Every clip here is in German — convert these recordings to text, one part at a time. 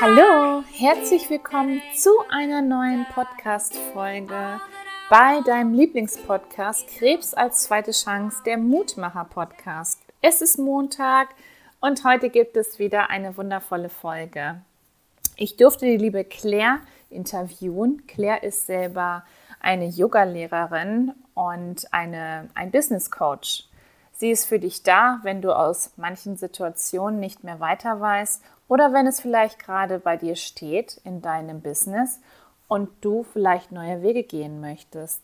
Hallo, herzlich willkommen zu einer neuen Podcast-Folge bei deinem Lieblingspodcast Krebs als zweite Chance, der Mutmacher-Podcast. Es ist Montag und heute gibt es wieder eine wundervolle Folge. Ich durfte die liebe Claire interviewen. Claire ist selber eine Yogalehrerin und eine, ein Business Coach. Sie ist für dich da, wenn du aus manchen Situationen nicht mehr weiter weißt oder wenn es vielleicht gerade bei dir steht in deinem Business und du vielleicht neue Wege gehen möchtest.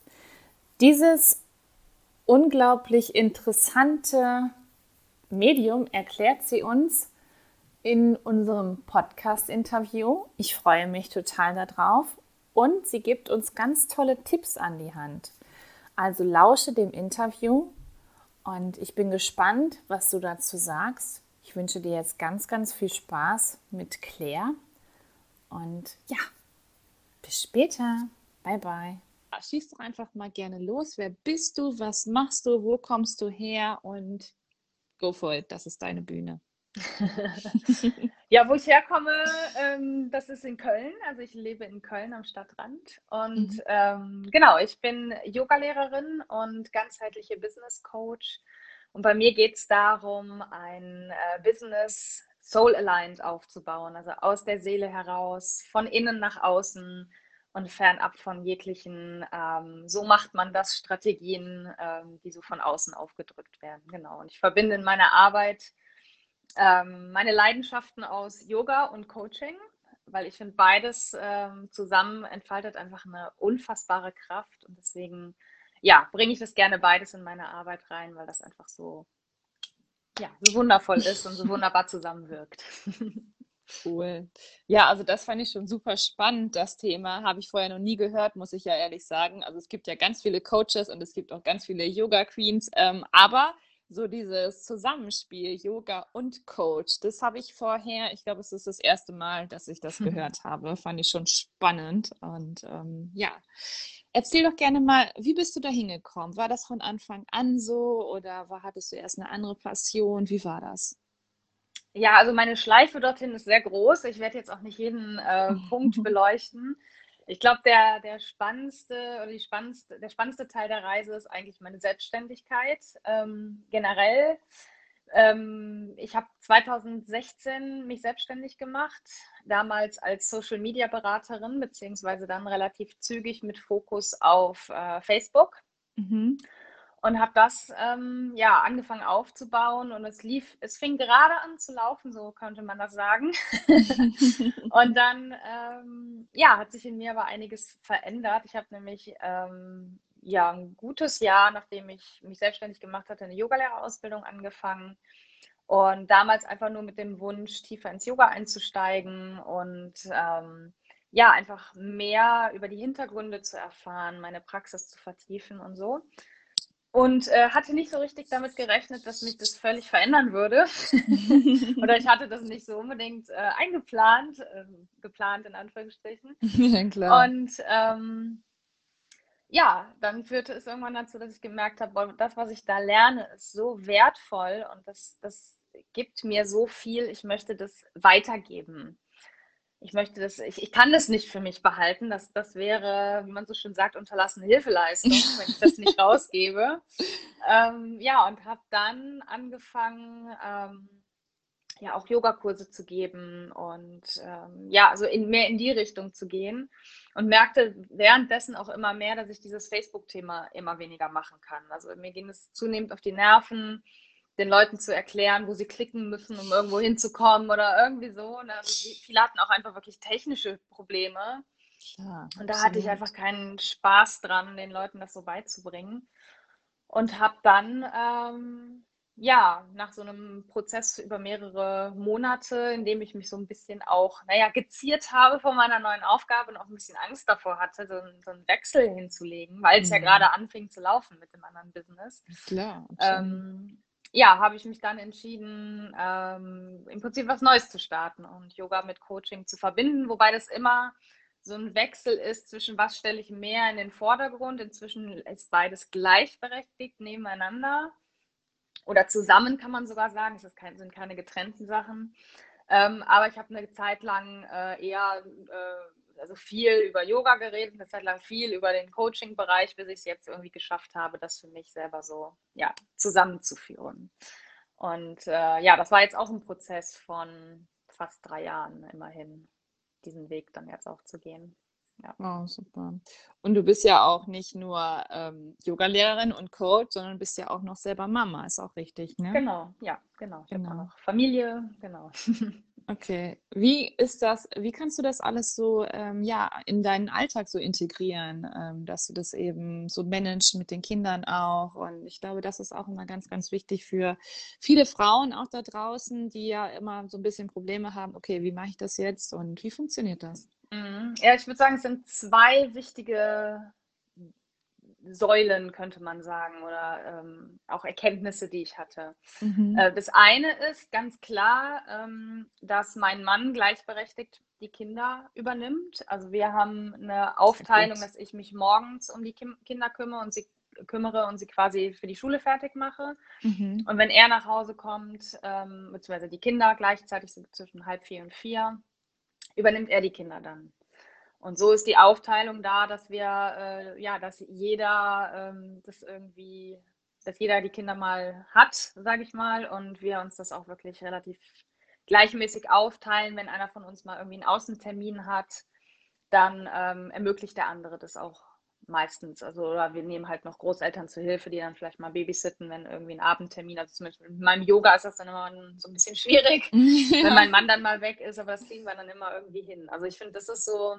Dieses unglaublich interessante Medium erklärt sie uns in unserem Podcast-Interview. Ich freue mich total darauf und sie gibt uns ganz tolle Tipps an die Hand. Also lausche dem Interview und ich bin gespannt, was du dazu sagst. Ich wünsche dir jetzt ganz, ganz viel Spaß mit Claire. Und ja, bis später. Bye, bye. Schieß doch einfach mal gerne los. Wer bist du? Was machst du? Wo kommst du her? Und go for it. Das ist deine Bühne. ja, wo ich herkomme, ähm, das ist in Köln. Also ich lebe in Köln am Stadtrand. Und mhm. ähm, genau, ich bin Yogalehrerin und ganzheitliche Business Coach. Und bei mir geht es darum, ein äh, Business Soul Aligned aufzubauen, also aus der Seele heraus, von innen nach außen und fernab von jeglichen, ähm, so macht man das, Strategien, ähm, die so von außen aufgedrückt werden. Genau. Und ich verbinde in meiner Arbeit ähm, meine Leidenschaften aus Yoga und Coaching, weil ich finde, beides ähm, zusammen entfaltet einfach eine unfassbare Kraft und deswegen, ja, bringe ich das gerne beides in meine Arbeit rein, weil das einfach so, ja, so wundervoll ist und so wunderbar zusammenwirkt. Cool. Ja, also das fand ich schon super spannend, das Thema. Habe ich vorher noch nie gehört, muss ich ja ehrlich sagen. Also es gibt ja ganz viele Coaches und es gibt auch ganz viele Yoga-Queens. Ähm, aber so dieses Zusammenspiel Yoga und Coach, das habe ich vorher, ich glaube, es ist das erste Mal, dass ich das gehört habe. Fand ich schon spannend. Und ähm, ja, erzähl doch gerne mal, wie bist du da hingekommen? War das von Anfang an so oder war, hattest du erst eine andere Passion? Wie war das? Ja, also meine Schleife dorthin ist sehr groß. Ich werde jetzt auch nicht jeden äh, Punkt beleuchten. Ich glaube, der, der spannendste oder die spannendste, der spannendste Teil der Reise ist eigentlich meine Selbstständigkeit ähm, generell. Ähm, ich habe 2016 mich selbstständig gemacht, damals als Social Media Beraterin, beziehungsweise dann relativ zügig mit Fokus auf äh, Facebook. Mhm und habe das ähm, ja angefangen aufzubauen und es lief, es fing gerade an zu laufen, so könnte man das sagen. und dann ähm, ja hat sich in mir aber einiges verändert. Ich habe nämlich ähm, ja ein gutes Jahr, nachdem ich mich selbstständig gemacht hatte, eine Yogalehrerausbildung angefangen und damals einfach nur mit dem Wunsch tiefer ins Yoga einzusteigen und ähm, ja einfach mehr über die Hintergründe zu erfahren, meine Praxis zu vertiefen und so und äh, hatte nicht so richtig damit gerechnet, dass mich das völlig verändern würde. Oder ich hatte das nicht so unbedingt äh, eingeplant, äh, geplant in Anführungsstrichen. Ja, klar. Und ähm, ja, dann führte es irgendwann dazu, dass ich gemerkt habe, das, was ich da lerne, ist so wertvoll und das, das gibt mir so viel, ich möchte das weitergeben ich möchte das, ich, ich kann das nicht für mich behalten. Das, das wäre, wie man so schön sagt, unterlassene Hilfeleistung, wenn ich das nicht rausgebe. Ähm, ja, und habe dann angefangen, ähm, ja, auch Yogakurse zu geben und ähm, ja, also in, mehr in die Richtung zu gehen und merkte währenddessen auch immer mehr, dass ich dieses Facebook-Thema immer weniger machen kann. Also mir ging es zunehmend auf die Nerven den Leuten zu erklären, wo sie klicken müssen, um irgendwo hinzukommen oder irgendwie so. Und also viele hatten auch einfach wirklich technische Probleme. Ja, und da hatte ich einfach keinen Spaß dran, den Leuten das so beizubringen. Und habe dann, ähm, ja, nach so einem Prozess über mehrere Monate, in dem ich mich so ein bisschen auch, naja, geziert habe vor meiner neuen Aufgabe und auch ein bisschen Angst davor hatte, so, so einen Wechsel hinzulegen, weil es mhm. ja gerade anfing zu laufen mit dem anderen Business. Klar. Ähm, ja, habe ich mich dann entschieden, ähm, im Prinzip was Neues zu starten und Yoga mit Coaching zu verbinden, wobei das immer so ein Wechsel ist zwischen was stelle ich mehr in den Vordergrund. Inzwischen ist beides gleichberechtigt nebeneinander. oder zusammen kann man sogar sagen, es sind keine getrennten Sachen. Ähm, aber ich habe eine Zeit lang äh, eher äh, also viel über Yoga geredet, eine Zeit lang viel über den Coaching-Bereich, bis ich es jetzt irgendwie geschafft habe, das für mich selber so ja, zusammenzuführen. Und äh, ja, das war jetzt auch ein Prozess von fast drei Jahren immerhin, diesen Weg dann jetzt auch zu gehen. Ja. Oh, super. Und du bist ja auch nicht nur ähm, Yogalehrerin und Coach, sondern bist ja auch noch selber Mama, ist auch richtig, ne? Genau, ja, genau. Ich genau. noch Familie, genau. Okay. Wie ist das, wie kannst du das alles so ähm, ja, in deinen Alltag so integrieren, ähm, dass du das eben so managst mit den Kindern auch? Und ich glaube, das ist auch immer ganz, ganz wichtig für viele Frauen auch da draußen, die ja immer so ein bisschen Probleme haben, okay, wie mache ich das jetzt und wie funktioniert das? Mhm. Ja, ich würde sagen, es sind zwei wichtige Säulen, könnte man sagen, oder ähm, auch Erkenntnisse, die ich hatte. Mhm. Äh, das eine ist ganz klar, ähm, dass mein Mann gleichberechtigt die Kinder übernimmt. Also wir haben eine Aufteilung, dass ich mich morgens um die Kim Kinder kümmere und sie kümmere und sie quasi für die Schule fertig mache. Mhm. Und wenn er nach Hause kommt, ähm, beziehungsweise die Kinder gleichzeitig so zwischen halb vier und vier, übernimmt er die Kinder dann. Und so ist die Aufteilung da, dass wir, äh, ja, dass jeder ähm, das irgendwie, dass jeder die Kinder mal hat, sage ich mal, und wir uns das auch wirklich relativ gleichmäßig aufteilen. Wenn einer von uns mal irgendwie einen Außentermin hat, dann ähm, ermöglicht der andere das auch meistens. Also oder wir nehmen halt noch Großeltern zur Hilfe, die dann vielleicht mal babysitten, wenn irgendwie ein Abendtermin, also zumindest mit meinem Yoga ist das dann immer so ein bisschen schwierig, wenn mein Mann dann mal weg ist, aber das kriegen wir dann immer irgendwie hin. Also ich finde, das ist so,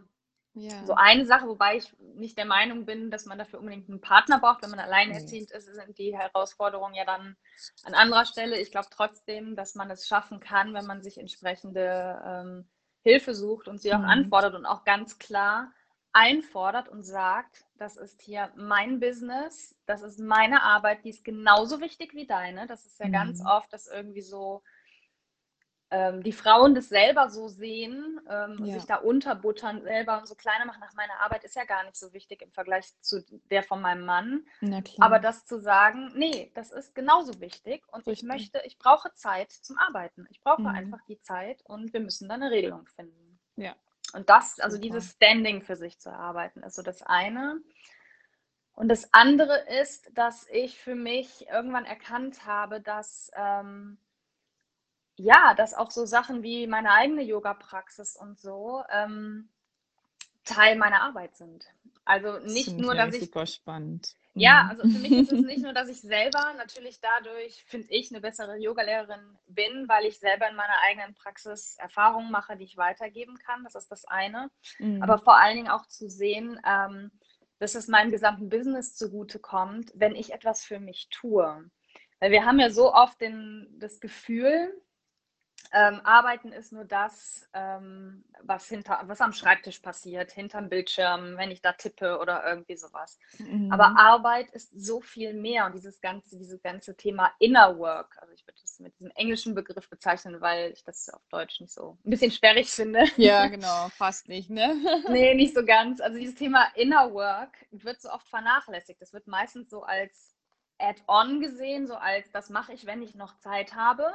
ja. So eine Sache, wobei ich nicht der Meinung bin, dass man dafür unbedingt einen Partner braucht. Wenn man alleinerziehend ist, sind die Herausforderungen ja dann an anderer Stelle. Ich glaube trotzdem, dass man es schaffen kann, wenn man sich entsprechende ähm, Hilfe sucht und sie auch mhm. anfordert und auch ganz klar einfordert und sagt, das ist hier mein Business, das ist meine Arbeit, die ist genauso wichtig wie deine. Das ist ja mhm. ganz oft, dass irgendwie so ähm, die Frauen das selber so sehen ähm, ja. sich da unterbuttern selber und so kleiner machen nach meiner Arbeit ist ja gar nicht so wichtig im Vergleich zu der von meinem Mann. Aber das zu sagen, nee, das ist genauso wichtig und Richtig. ich möchte, ich brauche Zeit zum Arbeiten. Ich brauche mhm. einfach die Zeit und wir müssen da eine Regelung finden. Ja. Und das, also Super. dieses Standing für sich zu erarbeiten, ist so das eine. Und das andere ist, dass ich für mich irgendwann erkannt habe, dass ähm, ja, dass auch so Sachen wie meine eigene Yoga-Praxis und so ähm, Teil meiner Arbeit sind. Also nicht nur, dass ich. Super spannend. Ja, mhm. also für mich ist es nicht nur, dass ich selber natürlich dadurch, finde ich, eine bessere Yogalehrerin bin, weil ich selber in meiner eigenen Praxis Erfahrungen mache, die ich weitergeben kann. Das ist das eine. Mhm. Aber vor allen Dingen auch zu sehen, ähm, dass es meinem gesamten Business zugutekommt, wenn ich etwas für mich tue. Weil wir haben ja so oft den, das Gefühl, ähm, Arbeiten ist nur das, ähm, was, hinter, was am Schreibtisch passiert, hinterm Bildschirm, wenn ich da tippe oder irgendwie sowas. Mhm. Aber Arbeit ist so viel mehr und dieses ganze, dieses ganze Thema Inner Work, also ich würde das mit diesem englischen Begriff bezeichnen, weil ich das auf Deutsch nicht so ein bisschen sperrig finde. Ja, genau, fast nicht, ne? nee, nicht so ganz. Also dieses Thema Inner Work wird so oft vernachlässigt. Das wird meistens so als Add-on gesehen, so als das mache ich, wenn ich noch Zeit habe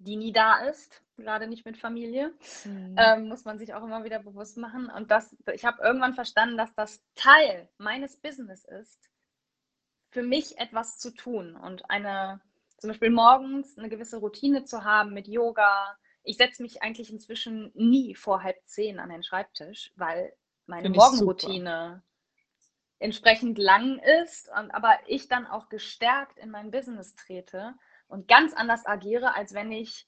die nie da ist, gerade nicht mit Familie, mhm. ähm, muss man sich auch immer wieder bewusst machen. Und das, ich habe irgendwann verstanden, dass das Teil meines Business ist, für mich etwas zu tun und eine, zum Beispiel morgens eine gewisse Routine zu haben mit Yoga. Ich setze mich eigentlich inzwischen nie vor halb zehn an den Schreibtisch, weil meine Morgenroutine entsprechend lang ist, und, aber ich dann auch gestärkt in mein Business trete und ganz anders agiere, als wenn ich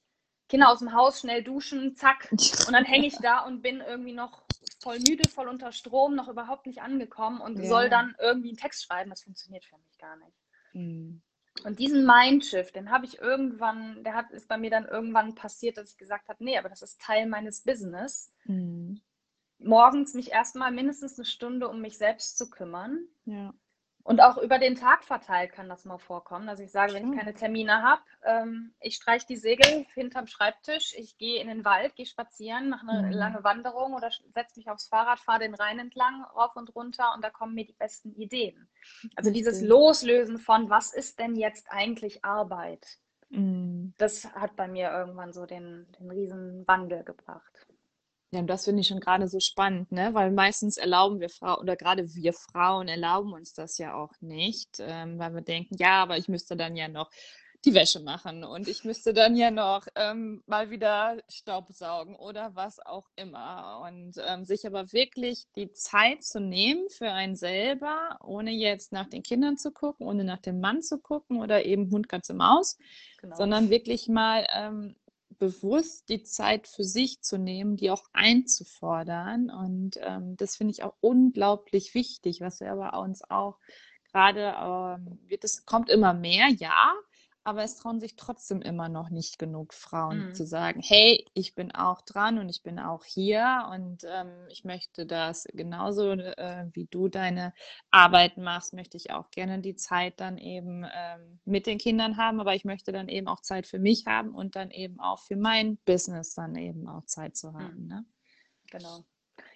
Kinder aus dem Haus schnell duschen, zack, und dann hänge ich da und bin irgendwie noch voll müde, voll unter Strom, noch überhaupt nicht angekommen und ja. soll dann irgendwie einen Text schreiben. Das funktioniert für mich gar nicht. Mhm. Und diesen Mindshift, den habe ich irgendwann, der hat, ist bei mir dann irgendwann passiert, dass ich gesagt habe, nee, aber das ist Teil meines Business. Mhm. Morgens mich erstmal mindestens eine Stunde um mich selbst zu kümmern. Ja Und auch über den Tag verteilt kann das mal vorkommen, dass ich sage, wenn ich keine Termine habe, ähm, ich streiche die Segel hinterm Schreibtisch, ich gehe in den Wald, gehe spazieren, mache eine mhm. lange Wanderung oder setze mich aufs Fahrrad, fahre den Rhein entlang, rauf und runter und da kommen mir die besten Ideen. Also Richtig. dieses Loslösen von, was ist denn jetzt eigentlich Arbeit? Mhm. Das hat bei mir irgendwann so den, den riesen Wandel gebracht. Ja, und das finde ich schon gerade so spannend, ne? Weil meistens erlauben wir Frauen, oder gerade wir Frauen erlauben uns das ja auch nicht, ähm, weil wir denken, ja, aber ich müsste dann ja noch die Wäsche machen und ich müsste dann ja noch ähm, mal wieder Staubsaugen oder was auch immer. Und ähm, sich aber wirklich die Zeit zu nehmen für einen selber, ohne jetzt nach den Kindern zu gucken, ohne nach dem Mann zu gucken oder eben Hund, Katze, Maus, genau. sondern wirklich mal ähm, bewusst die Zeit für sich zu nehmen, die auch einzufordern. Und ähm, das finde ich auch unglaublich wichtig, was wir aber uns auch gerade, ähm, wird es kommt immer mehr, ja, aber es trauen sich trotzdem immer noch nicht genug Frauen mhm. zu sagen, hey, ich bin auch dran und ich bin auch hier und ähm, ich möchte das genauso äh, wie du deine Arbeit machst, möchte ich auch gerne die Zeit dann eben ähm, mit den Kindern haben, aber ich möchte dann eben auch Zeit für mich haben und dann eben auch für mein Business dann eben auch Zeit zu haben. Mhm. Ne? Genau.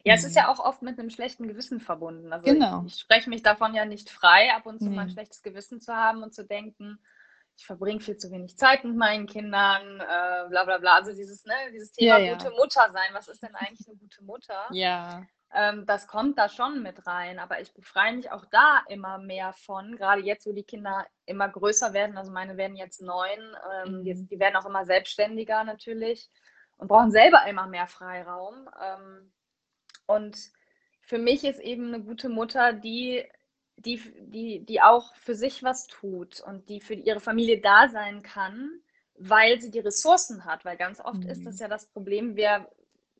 Ja, es ist mhm. ja auch oft mit einem schlechten Gewissen verbunden. Also genau. ich, ich spreche mich davon ja nicht frei, ab und zu nee. mal ein schlechtes Gewissen zu haben und zu denken, ich verbringe viel zu wenig Zeit mit meinen Kindern, äh, bla bla bla. Also dieses, ne, dieses Thema ja, gute Mutter sein, was ist denn eigentlich eine gute Mutter? Ja. Ähm, das kommt da schon mit rein, aber ich befreie mich auch da immer mehr von, gerade jetzt, wo die Kinder immer größer werden, also meine werden jetzt neun, ähm, mhm. die, die, werden auch immer selbstständiger natürlich und brauchen selber immer mehr Freiraum. Ähm, und für mich ist eben eine gute Mutter, die die, die, die auch für sich was tut und die für ihre Familie da sein kann, weil sie die Ressourcen hat. Weil ganz oft mhm. ist das ja das Problem, wir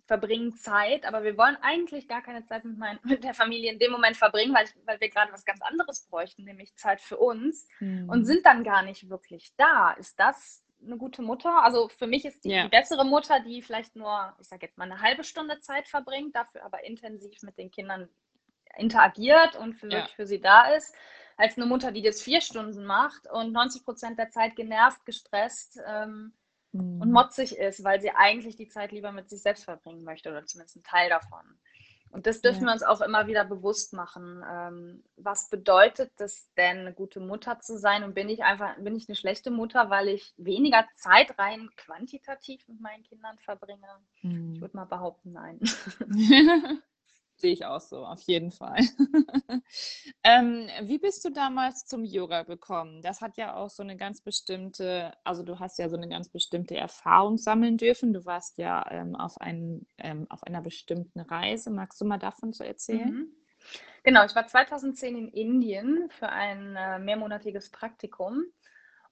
verbringen Zeit, aber wir wollen eigentlich gar keine Zeit mit, mein, mit der Familie in dem Moment verbringen, weil, weil wir gerade was ganz anderes bräuchten, nämlich Zeit für uns mhm. und sind dann gar nicht wirklich da. Ist das eine gute Mutter? Also für mich ist die, ja. die bessere Mutter, die vielleicht nur, ich sage jetzt mal, eine halbe Stunde Zeit verbringt, dafür aber intensiv mit den Kindern interagiert und für, ja. für sie da ist, als eine Mutter, die das vier Stunden macht und 90 Prozent der Zeit genervt, gestresst ähm, mhm. und motzig ist, weil sie eigentlich die Zeit lieber mit sich selbst verbringen möchte oder zumindest einen Teil davon. Und das dürfen ja. wir uns auch immer wieder bewusst machen. Ähm, was bedeutet das denn, eine gute Mutter zu sein? Und bin ich einfach, bin ich eine schlechte Mutter, weil ich weniger Zeit rein quantitativ mit meinen Kindern verbringe? Mhm. Ich würde mal behaupten, nein. Sehe ich auch so, auf jeden Fall. ähm, wie bist du damals zum Yoga gekommen? Das hat ja auch so eine ganz bestimmte, also du hast ja so eine ganz bestimmte Erfahrung sammeln dürfen. Du warst ja ähm, auf, ein, ähm, auf einer bestimmten Reise. Magst du mal davon zu erzählen? Mhm. Genau, ich war 2010 in Indien für ein äh, mehrmonatiges Praktikum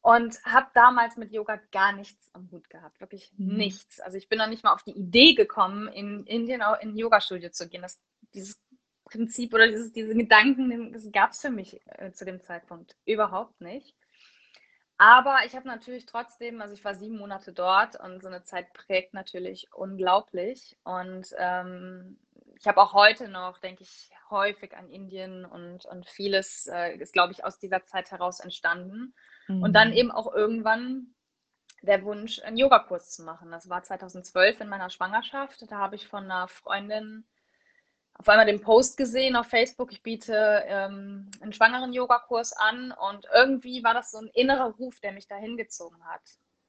und habe damals mit Yoga gar nichts am Hut gehabt, wirklich mhm. nichts. Also ich bin noch nicht mal auf die Idee gekommen, in Indien auch in ein Yoga-Studio zu gehen. Das dieses Prinzip oder dieses, diese Gedanken, das gab es für mich äh, zu dem Zeitpunkt überhaupt nicht. Aber ich habe natürlich trotzdem, also ich war sieben Monate dort und so eine Zeit prägt natürlich unglaublich. Und ähm, ich habe auch heute noch, denke ich, häufig an Indien und, und vieles äh, ist, glaube ich, aus dieser Zeit heraus entstanden. Mhm. Und dann mhm. eben auch irgendwann der Wunsch, einen Yogakurs zu machen. Das war 2012 in meiner Schwangerschaft. Da habe ich von einer Freundin auf einmal den Post gesehen auf Facebook, ich biete ähm, einen schwangeren Yogakurs an und irgendwie war das so ein innerer Ruf, der mich da hingezogen hat.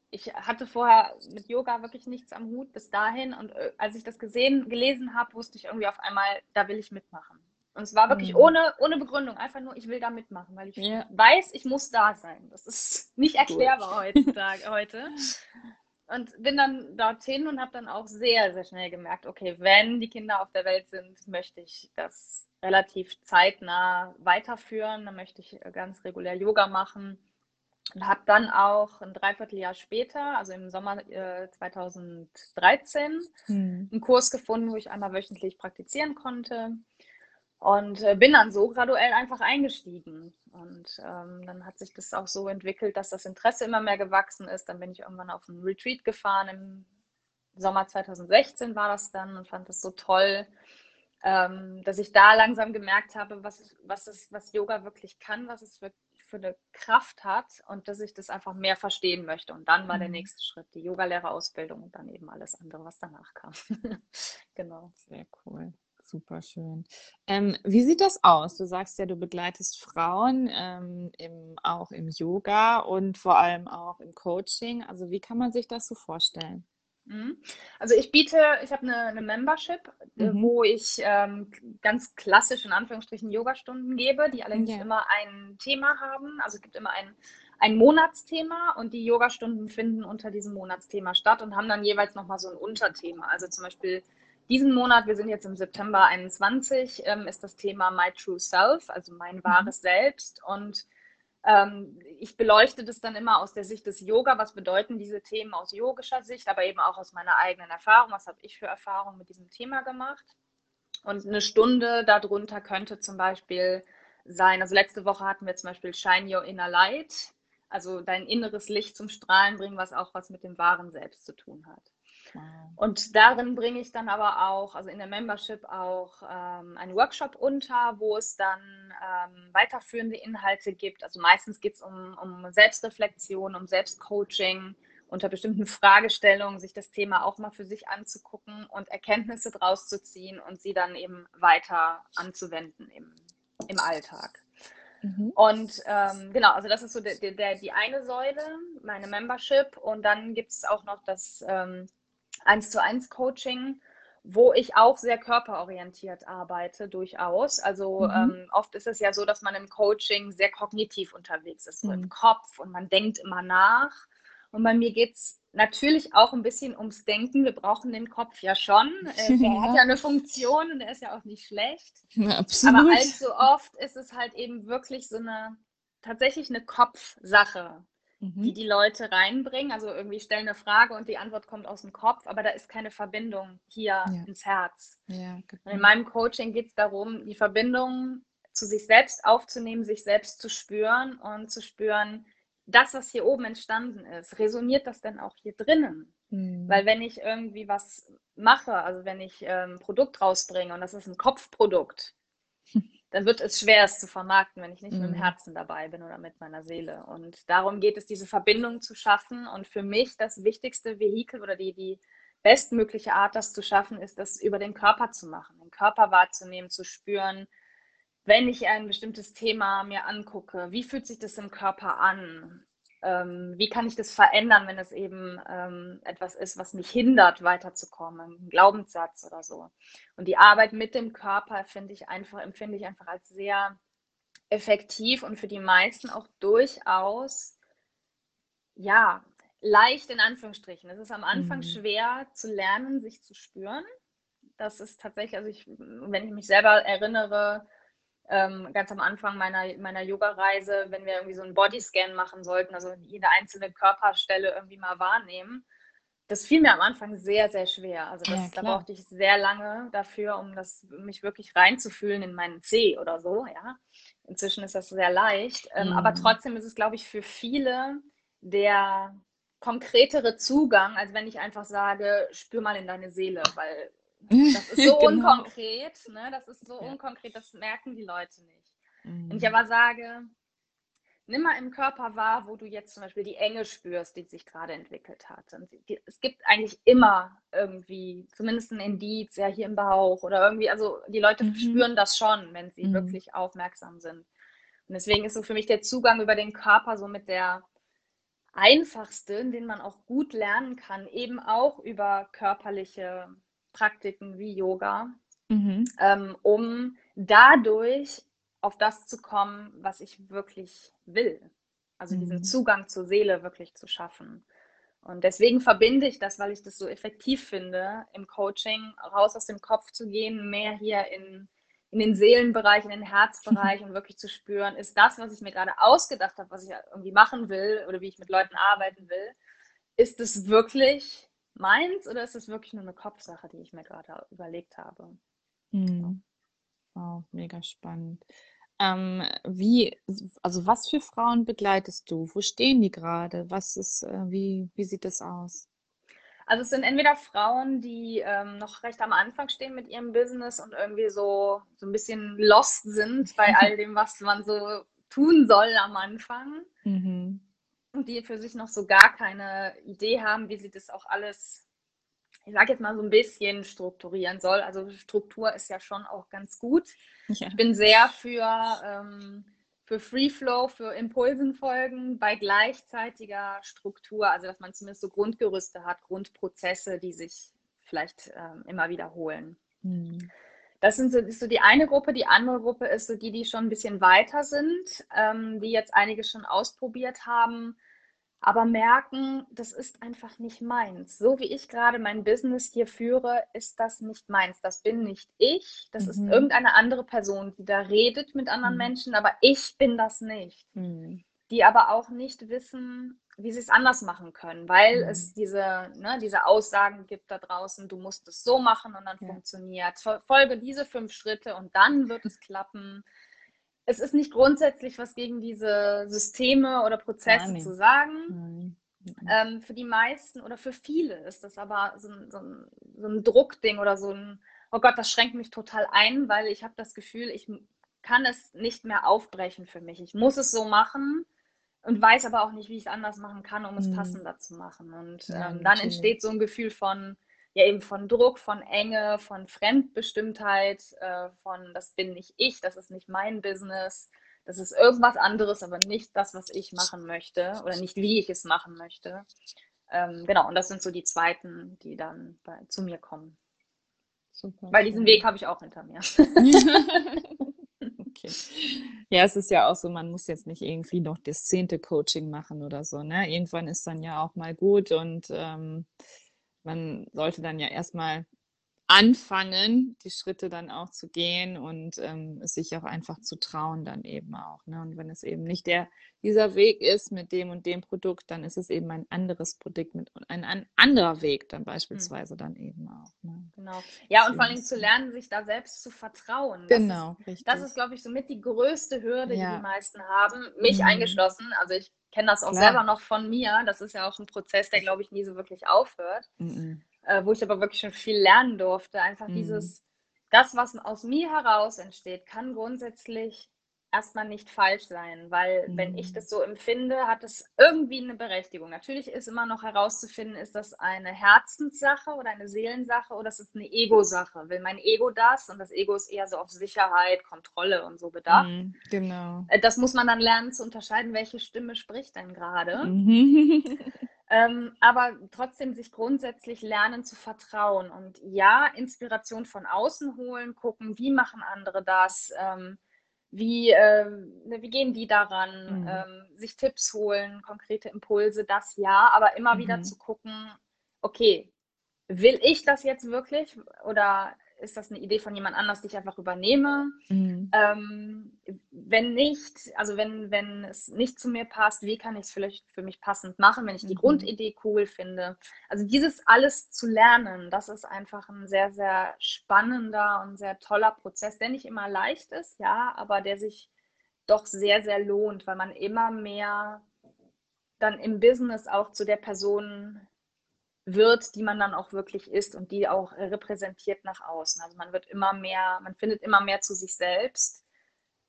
Ich hatte vorher mit Yoga wirklich nichts am Hut bis dahin und äh, als ich das gesehen, gelesen habe, wusste ich irgendwie auf einmal, da will ich mitmachen. Und es war wirklich mhm. ohne, ohne Begründung, einfach nur, ich will da mitmachen, weil ich ja. weiß, ich muss da sein. Das ist nicht erklärbar heutzutage, heute. Und bin dann dorthin und habe dann auch sehr, sehr schnell gemerkt, okay, wenn die Kinder auf der Welt sind, möchte ich das relativ zeitnah weiterführen. Dann möchte ich ganz regulär Yoga machen. Und habe dann auch ein Dreivierteljahr später, also im Sommer äh, 2013, hm. einen Kurs gefunden, wo ich einmal wöchentlich praktizieren konnte. Und äh, bin dann so graduell einfach eingestiegen. Und ähm, dann hat sich das auch so entwickelt, dass das Interesse immer mehr gewachsen ist. Dann bin ich irgendwann auf einen Retreat gefahren. Im Sommer 2016 war das dann und fand es so toll, ähm, dass ich da langsam gemerkt habe, was, was, ist, was Yoga wirklich kann, was es für, für eine Kraft hat und dass ich das einfach mehr verstehen möchte. Und dann war der Mhm. nächste Schritt die Yogalehrerausbildung und dann eben alles andere, was danach kam. genau. Sehr cool. Super schön. Ähm, wie sieht das aus? Du sagst ja, du begleitest Frauen ähm, im, auch im Yoga und vor allem auch im Coaching. Also wie kann man sich das so vorstellen? Mhm. Also ich biete, ich habe eine, eine Membership, äh, Mhm. wo ich ähm, ganz klassisch in Anführungsstrichen Yogastunden gebe, die allerdings Ja. immer ein Thema haben. Also es gibt immer ein, ein Monatsthema und die Yogastunden finden unter diesem Monatsthema statt und haben dann jeweils nochmal so ein Unterthema. Also zum Beispiel diesen Monat, wir sind jetzt im September 21, ähm, ist das Thema My True Self, also mein wahres Selbst. Und ähm, ich beleuchte das dann immer aus der Sicht des Yoga. Was bedeuten diese Themen aus yogischer Sicht, aber eben auch aus meiner eigenen Erfahrung? Was habe ich für Erfahrungen mit diesem Thema gemacht? Und eine Stunde darunter könnte zum Beispiel sein, also letzte Woche hatten wir zum Beispiel Shine Your Inner Light, also dein inneres Licht zum Strahlen bringen, was auch was mit dem wahren Selbst zu tun hat. Und darin bringe ich dann aber auch, also in der Membership auch ähm, einen Workshop unter, wo es dann ähm, weiterführende Inhalte gibt. Also meistens geht es um, um Selbstreflexion, um Selbstcoaching, unter bestimmten Fragestellungen sich das Thema auch mal für sich anzugucken und Erkenntnisse draus zu ziehen und sie dann eben weiter anzuwenden im, im Alltag. Mhm. Und ähm, genau, also das ist so der, der, die eine Säule, meine Membership. Und dann gibt es auch noch das ähm, 1 zu 1 Coaching, wo ich auch sehr körperorientiert arbeite, durchaus. Also Mhm. ähm, oft ist es ja so, dass man im Coaching sehr kognitiv unterwegs ist, so im Mhm. Kopf und man denkt immer nach. Und bei mir geht es natürlich auch ein bisschen ums Denken. Wir brauchen den Kopf ja schon. Äh, der hat Ja. ja eine Funktion und der ist ja auch nicht schlecht. Ja, Aber absolut. allzu oft ist es halt eben wirklich so eine, tatsächlich eine Kopfsache, Mhm. die Leute reinbringen. Also irgendwie stellen eine Frage und die Antwort kommt aus dem Kopf, aber da ist keine Verbindung hier Ja. ins Herz. Ja, in meinem Coaching geht es darum, die Verbindung zu sich selbst aufzunehmen, sich selbst zu spüren und zu spüren, das, was hier oben entstanden ist, resoniert das denn auch hier drinnen? Mhm. Weil wenn ich irgendwie was mache, also wenn ich ähm, ein Produkt rausbringe und das ist ein Kopfprodukt, dann wird es schwer, es zu vermarkten, wenn ich nicht mit dem Mhm. Herzen dabei bin oder mit meiner Seele. Und darum geht es, diese Verbindung zu schaffen. Und für mich das wichtigste Vehikel oder die, die bestmögliche Art, das zu schaffen, ist, das über den Körper zu machen, den Körper wahrzunehmen, zu spüren, wenn ich ein bestimmtes Thema mir angucke, wie fühlt sich das im Körper an? Ähm, wie kann ich das verändern, wenn es eben ähm, etwas ist, was mich hindert, weiterzukommen, ein Glaubenssatz oder so. Und die Arbeit mit dem Körper finde ich einfach, empfinde ich einfach als sehr effektiv und für die meisten auch durchaus, ja, leicht in Anführungsstrichen. Es ist am Anfang Mhm. schwer zu lernen, sich zu spüren. Das ist tatsächlich, also ich, wenn ich mich selber erinnere, ähm, ganz am Anfang meiner, meiner Yoga-Reise, wenn wir irgendwie so einen Bodyscan machen sollten, also jede einzelne Körperstelle irgendwie mal wahrnehmen, das fiel mir am Anfang sehr, sehr schwer. Also Ja, das, da klar. brauchte ich sehr lange dafür, um das, mich wirklich reinzufühlen in meinen Zeh oder so, ja. Inzwischen ist das sehr leicht. Ähm, aber Mhm. trotzdem ist es, glaube ich, für viele der konkretere Zugang, als wenn ich einfach sage, spür mal in deine Seele, weil das ist so Genau. unkonkret, ne? Das ist so Ja. unkonkret, das merken die Leute nicht. Wenn Mhm. ich aber sage, nimm mal im Körper wahr, wo du jetzt zum Beispiel die Enge spürst, die sich gerade entwickelt hat. Und es gibt eigentlich immer irgendwie, zumindest ein Indiz, ja, hier im Bauch oder irgendwie, also die Leute Mhm. spüren das schon, wenn sie Mhm. wirklich aufmerksam sind. Und deswegen ist so für mich der Zugang über den Körper so mit der einfachste, den man auch gut lernen kann, eben auch über körperliche Praktiken wie Yoga, Mhm. ähm, um dadurch auf das zu kommen, was ich wirklich will. Also diesen Mhm. Zugang zur Seele wirklich zu schaffen. Und deswegen verbinde ich das, weil ich das so effektiv finde, im Coaching raus aus dem Kopf zu gehen, mehr hier in, in den Seelenbereich, in den Herzbereich und wirklich zu spüren, ist das, was ich mir gerade ausgedacht habe, was ich irgendwie machen will oder wie ich mit Leuten arbeiten will, ist es wirklich meins oder ist es wirklich nur eine Kopfsache, die ich mir gerade überlegt habe? Mhm. Wow, mega spannend. Ähm, wie, also was für Frauen begleitest du? Wo stehen die gerade? Was ist, äh, wie, wie sieht das aus? Also es sind entweder Frauen, die ähm, noch recht am Anfang stehen mit ihrem Business und irgendwie so, so ein bisschen lost sind bei all dem, was man so tun soll am Anfang. Mhm. Die für sich noch so gar keine Idee haben, wie sie das auch alles, ich sage jetzt mal so ein bisschen strukturieren soll. Also Struktur ist ja schon auch ganz gut. Ja. Ich bin sehr für, ähm, für Free Flow, für Impulsenfolgen bei gleichzeitiger Struktur, also dass man zumindest so Grundgerüste hat, Grundprozesse, die sich vielleicht ähm, immer wiederholen. Mhm. Das sind so, ist so die eine Gruppe. Die andere Gruppe ist so die, die schon ein bisschen weiter sind, ähm, die jetzt einiges schon ausprobiert haben, aber merken, das ist einfach nicht meins. So wie ich gerade mein Business hier führe, ist das nicht meins. Das bin nicht ich. Das ist Mhm. irgendeine andere Person, die da redet mit anderen Mhm. Menschen, aber ich bin das nicht. Mhm. Die aber auch nicht wissen, wie sie es anders machen können, weil Mhm. es diese, ne, diese Aussagen gibt da draußen, du musst es so machen und dann Ja. funktioniert. Folge diese fünf Schritte und dann wird es klappen. Es ist nicht grundsätzlich was gegen diese Systeme oder Prozesse nicht. zu sagen. Nein. Ähm, für die meisten oder für viele ist das aber so ein, so ein, so ein Druckding oder so ein, oh Gott, das schränkt mich total ein, weil ich habe das Gefühl, ich kann es nicht mehr aufbrechen für mich. Ich muss es so machen und weiß aber auch nicht, wie ich es anders machen kann, um es Mhm. passender zu machen. Und Ja, ähm, dann natürlich. entsteht so ein Gefühl von, ja eben von Druck, von Enge, von Fremdbestimmtheit, äh, von das bin nicht ich, das ist nicht mein Business, das ist irgendwas anderes, aber nicht das, was ich machen möchte oder nicht wie ich es machen möchte. Ähm, genau, und das sind so die zweiten, die dann bei, zu mir kommen. Super. Weil diesen. Weg habe ich auch hinter mir. Okay. Ja, es ist ja auch so, man muss jetzt nicht irgendwie noch das zehnte Coaching machen oder so, ne? Irgendwann ist dann ja auch mal gut und ähm, man sollte dann ja erstmal anfangen, die Schritte dann auch zu gehen und ähm, es sich auch einfach zu trauen dann eben auch, ne? Und wenn es eben nicht der, dieser Weg ist mit dem und dem Produkt, dann ist es eben ein anderes Produkt mit ein, ein anderer Weg dann beispielsweise dann eben auch, ne? Genau. Ja, und vor allem zu lernen, sich da selbst zu vertrauen. Das Genau, Ist, richtig. das ist, glaube ich, somit die größte Hürde, die Ja. die meisten haben, mich Mhm. eingeschlossen. Also ich kenne das auch Klar. selber noch von mir. Das ist ja auch ein Prozess, der, glaube ich, nie so wirklich aufhört. Mhm. äh, wo ich aber wirklich schon viel lernen durfte. Einfach Mhm. dieses, das, was aus mir heraus entsteht, kann grundsätzlich erstmal nicht falsch sein, weil wenn ich Mhm. das so empfinde, hat es irgendwie eine Berechtigung. Natürlich ist immer noch herauszufinden, ist das eine Herzenssache oder eine Seelensache oder ist es eine Ego-Sache? Will mein Ego das? Und das Ego ist eher so auf Sicherheit, Kontrolle und so bedacht. Mhm, Genau. Äh, Das muss man dann lernen zu unterscheiden, welche Stimme spricht denn gerade. Mhm. Ähm, aber trotzdem sich grundsätzlich lernen zu vertrauen und ja, Inspiration von außen holen, gucken, wie machen andere das, ähm, wie, ne, wie gehen die daran, Mhm. ähm, sich Tipps holen, konkrete Impulse, das ja, aber immer wieder Mhm. zu gucken, okay, will ich das jetzt wirklich oder ist das eine Idee von jemand anders, die ich einfach übernehme? Mhm. Ähm, wenn nicht, also wenn, wenn es nicht zu mir passt, wie kann ich es vielleicht für mich passend machen, wenn ich die Mhm. Grundidee cool finde? Also dieses alles zu lernen, das ist einfach ein sehr, sehr spannender und sehr toller Prozess, der nicht immer leicht ist, ja, aber der sich doch sehr, sehr lohnt, weil man immer mehr dann im Business auch zu der Person wird, die man dann auch wirklich ist und die auch äh, repräsentiert nach außen. Also man wird immer mehr, man findet immer mehr zu sich selbst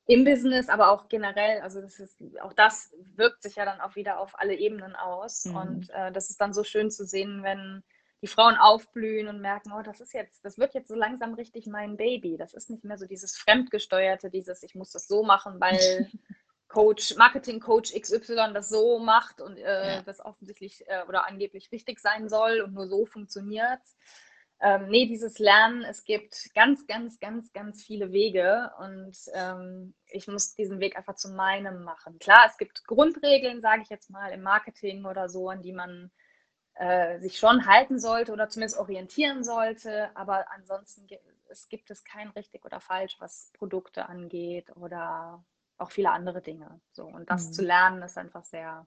im Business, aber auch generell. Also das ist, auch das wirkt sich ja dann auch wieder auf alle Ebenen aus. Mhm. Und äh, das ist dann so schön zu sehen, wenn die Frauen aufblühen und merken, oh, das ist jetzt, das wird jetzt so langsam richtig mein Baby. Das ist nicht mehr so dieses Fremdgesteuerte, dieses, ich muss das so machen, weil Coach, Marketing-Coach XY das so macht und äh, Ja. das offensichtlich äh, oder angeblich richtig sein soll und nur so funktioniert. Ähm, nee, dieses Lernen, es gibt ganz, ganz, ganz, ganz viele Wege und ähm, ich muss diesen Weg einfach zu meinem machen. Klar, es gibt Grundregeln, sage ich jetzt mal, im Marketing oder so, an die man äh, sich schon halten sollte oder zumindest orientieren sollte, aber ansonsten gibt es, gibt es kein richtig oder falsch, was Produkte angeht oder auch viele andere Dinge. So, und das Mhm. zu lernen ist einfach sehr,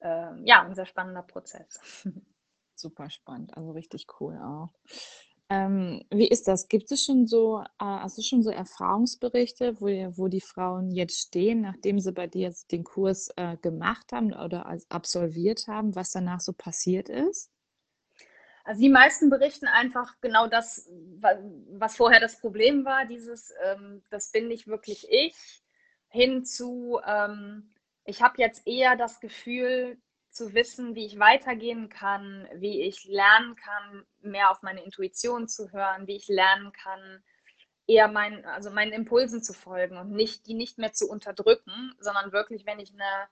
äh, ja, ein sehr spannender Prozess. Super spannend, also richtig cool auch. Ähm, wie ist das? Gibt es schon so, äh, hast du schon so Erfahrungsberichte, wo, wo die Frauen jetzt stehen, nachdem sie bei dir jetzt den Kurs äh, gemacht haben oder als absolviert haben, was danach so passiert ist? Also die meisten berichten einfach genau das, was vorher das Problem war, dieses, ähm, das bin nicht wirklich ich, hin zu, ähm, ich habe jetzt eher das Gefühl zu wissen, wie ich weitergehen kann, wie ich lernen kann, mehr auf meine Intuition zu hören, wie ich lernen kann, eher mein, also meinen Impulsen zu folgen und nicht die nicht mehr zu unterdrücken, sondern wirklich, wenn ich eine,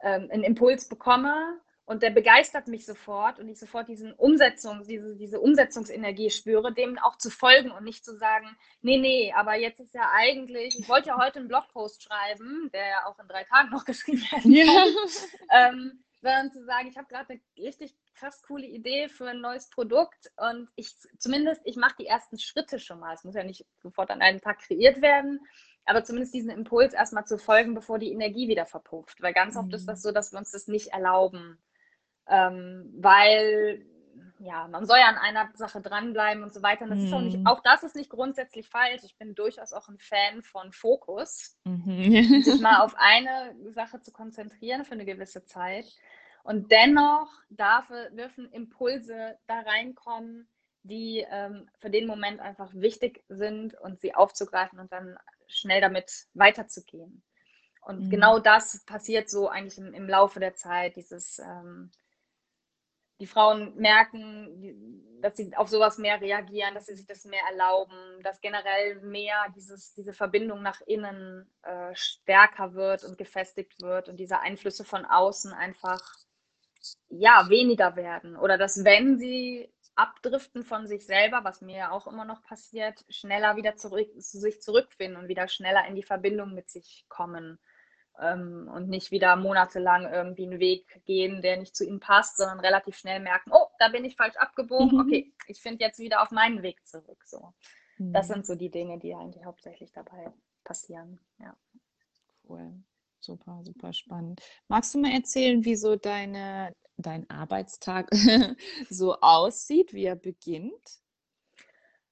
ähm, einen Impuls bekomme, und der begeistert mich sofort und ich sofort diesen Umsetzung, diese, diese Umsetzungsenergie spüre, dem auch zu folgen und nicht zu sagen, nee, nee, aber jetzt ist ja eigentlich, ich wollte ja heute einen Blogpost schreiben, der ja auch in drei Tagen noch geschrieben werden kann, ähm, sondern zu sagen, ich habe gerade eine richtig krass coole Idee für ein neues Produkt und ich zumindest, ich mache die ersten Schritte schon mal. Es muss ja nicht sofort an einem Tag kreiert werden, aber zumindest diesen Impuls erstmal zu folgen, bevor die Energie wieder verpufft. Weil ganz oft ist mhm. das so, dass wir uns das nicht erlauben ähm, weil ja, man soll ja an einer Sache dranbleiben und so weiter. Und das mhm. ist auch nicht, mhm. auch das ist nicht grundsätzlich falsch. Ich bin durchaus auch ein Fan von Fokus, mhm. sich mal auf eine Sache zu konzentrieren für eine gewisse Zeit. Und dennoch darf, dürfen Impulse da reinkommen, die ähm, für den Moment einfach wichtig sind und sie aufzugreifen und dann schnell damit weiterzugehen. Und mhm. genau das passiert so eigentlich im, im Laufe der Zeit, dieses ähm, die Frauen merken, dass sie auf sowas mehr reagieren, dass sie sich das mehr erlauben, dass generell mehr dieses, diese Verbindung nach innen äh, stärker wird und gefestigt wird und diese Einflüsse von außen einfach ja weniger werden. Oder dass wenn sie abdriften von sich selber, was mir ja auch immer noch passiert, schneller wieder zurück, zu sich zurückfinden und wieder schneller in die Verbindung mit sich kommen ähm, und nicht wieder monatelang irgendwie einen Weg gehen, der nicht zu ihnen passt, sondern relativ schnell merken, oh, da bin ich falsch abgebogen, mhm. okay, ich finde jetzt wieder auf meinen Weg zurück. So. Mhm. Das sind so die Dinge, die eigentlich hauptsächlich dabei passieren. Ja. Cool. Super, super spannend. Magst du mal erzählen, wie so deine, dein Arbeitstag so aussieht, wie er beginnt?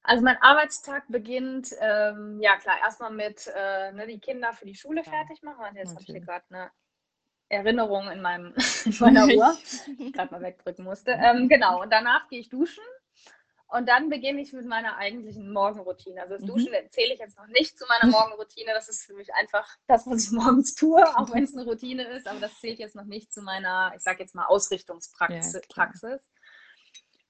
Also mein Arbeitstag beginnt, ähm, ja klar, erstmal mit äh, ne, die Kinder für die Schule fertig machen. Und jetzt habe ich hier gerade eine Erinnerung in, meinem, in meiner Uhr, die ich gerade mal wegdrücken musste. Ähm, genau, und danach gehe ich duschen. Und dann beginne ich mit meiner eigentlichen Morgenroutine. Also das mhm. Duschen zähle ich jetzt noch nicht zu meiner Morgenroutine. Das ist für mich einfach das, was ich morgens tue, auch wenn es eine Routine ist. Aber das zählt jetzt noch nicht zu meiner, ich sage jetzt mal, Ausrichtungspraxis. Ja,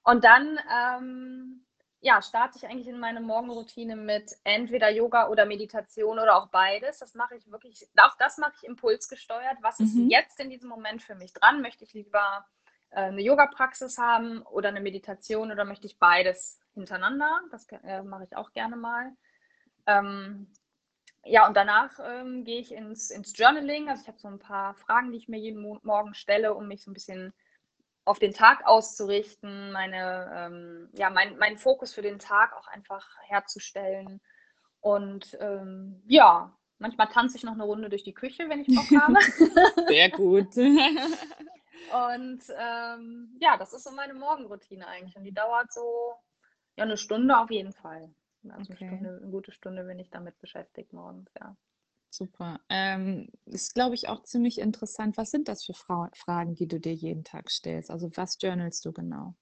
und dann ähm, ja, starte ich eigentlich in meine Morgenroutine mit entweder Yoga oder Meditation oder auch beides. Das mache ich wirklich, auch das mache ich impulsgesteuert. Was ist mhm. jetzt in diesem Moment für mich dran? Möchte ich lieber äh, eine Yoga-Praxis haben oder eine Meditation oder möchte ich beides hintereinander? Das äh, mache ich auch gerne mal. Ähm, ja, und danach ähm, gehe ich ins, ins Journaling. Also ich habe so ein paar Fragen, die ich mir jeden Mo Morgen stelle, um mich so ein bisschen auf den Tag auszurichten, meine, ähm, ja, mein, meinen Fokus für den Tag auch einfach herzustellen. Und ähm, ja, manchmal tanze ich noch eine Runde durch die Küche, wenn ich Bock habe. Sehr gut. Und ähm, ja, das ist so meine Morgenroutine eigentlich. Und die dauert so ja, eine Stunde auf jeden Fall. Also okay. eine, Stunde, eine gute Stunde bin ich damit beschäftigt morgens, ja. Super. Ähm, ist, glaube ich, auch ziemlich interessant. Was sind das für Fra Fragen, die du dir jeden Tag stellst? Also was journalst du genau?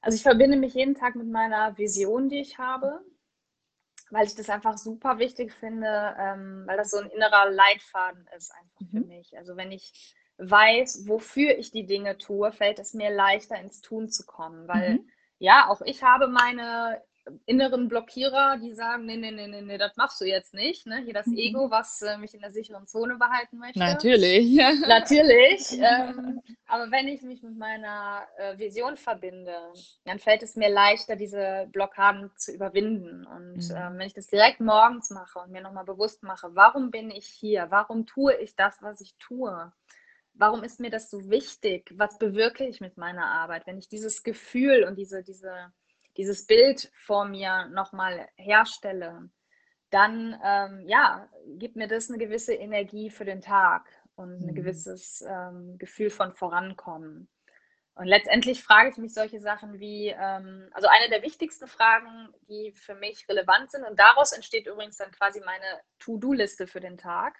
Also ich verbinde mich jeden Tag mit meiner Vision, die ich habe, weil ich das einfach super wichtig finde, ähm, weil das so ein innerer Leitfaden ist einfach mhm. für mich. Also wenn ich weiß, wofür ich die Dinge tue, fällt es mir leichter ins Tun zu kommen, weil mhm. ja, auch ich habe meine inneren Blockierer, die sagen, nee, nee, nee, nee, nee, das machst du jetzt nicht. Ne? Hier das mhm. Ego, was äh, mich in der sicheren Zone behalten möchte. Natürlich. Natürlich. ähm, aber wenn ich mich mit meiner äh, Vision verbinde, dann fällt es mir leichter, diese Blockaden zu überwinden. Und mhm. äh, wenn ich das direkt morgens mache und mir nochmal bewusst mache, warum bin ich hier? Warum tue ich das, was ich tue? Warum ist mir das so wichtig? Was bewirke ich mit meiner Arbeit? Wenn ich dieses Gefühl und diese, diese dieses Bild vor mir nochmal herstelle, dann ähm, ja, gibt mir das eine gewisse Energie für den Tag und ein mhm. gewisses ähm, Gefühl von Vorankommen. Und letztendlich frage ich mich solche Sachen wie, ähm, also eine der wichtigsten Fragen, die für mich relevant sind, und daraus entsteht übrigens dann quasi meine To-Do-Liste für den Tag,